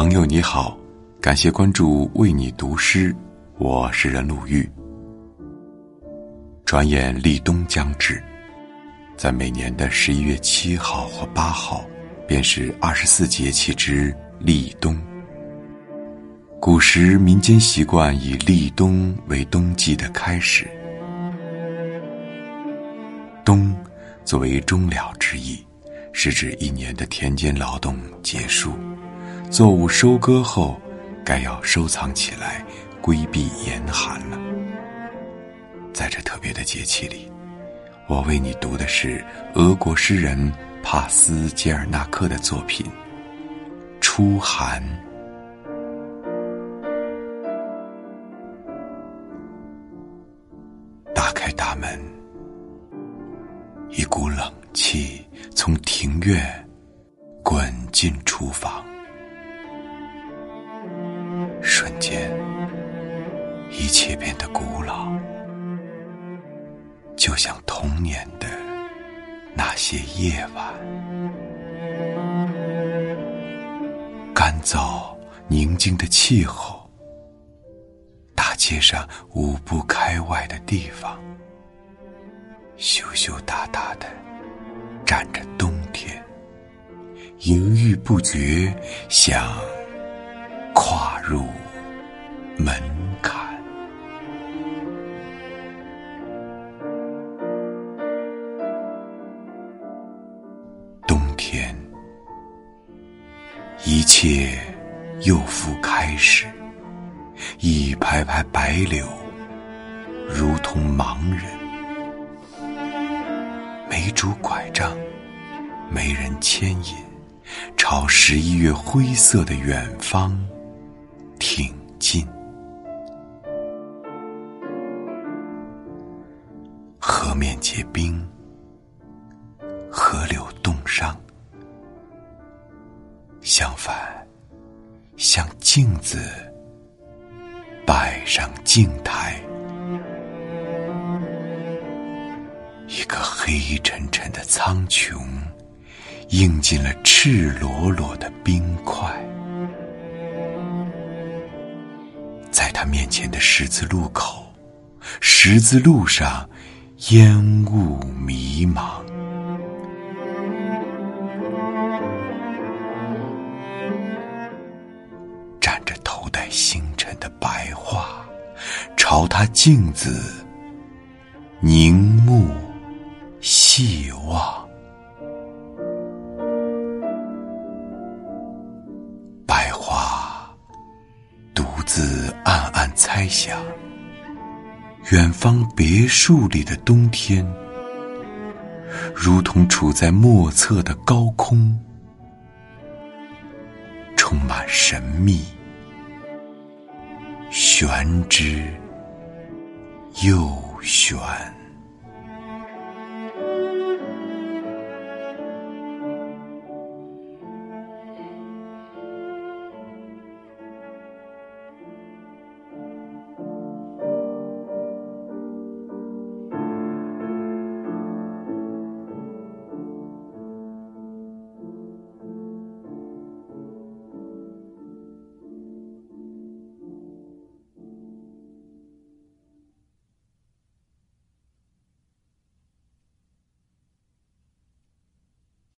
朋友你好，感谢关注为你读诗，我是任鲁豫。转眼立冬将至，在每年的十一月七号或八号，便是二十四节气之立冬。古时民间习惯以立冬为冬季的开始，冬作为终了之意，是指一年的田间劳动结束，作物收割后，该要收藏起来，规避严寒了。在这特别的节气里，我为你读的是俄国诗人帕斯捷尔纳克的作品《初寒》。打开大门，一股冷气从庭院滚进厨房，一切变得古老。就像童年的那些夜晚，干燥宁静的气候，大街上五步开外的地方，羞羞答答的站着冬天，犹豫不决，想跨入门天，一切又复开始。一排排白柳，如同盲人，没拄拐杖，没人牵引，朝十一月灰色的远方挺进。河面结冰，河流冻伤。相反，像镜子摆上镜台，一个黑沉沉的苍穹，映进了赤裸裸的冰块，在他面前的十字路口，十字路上烟雾迷的白桦，朝他镜子凝目细望。白桦独自暗暗猜想：远方别墅里的冬天，如同处在莫测的高空，充满神秘。玄之又玄。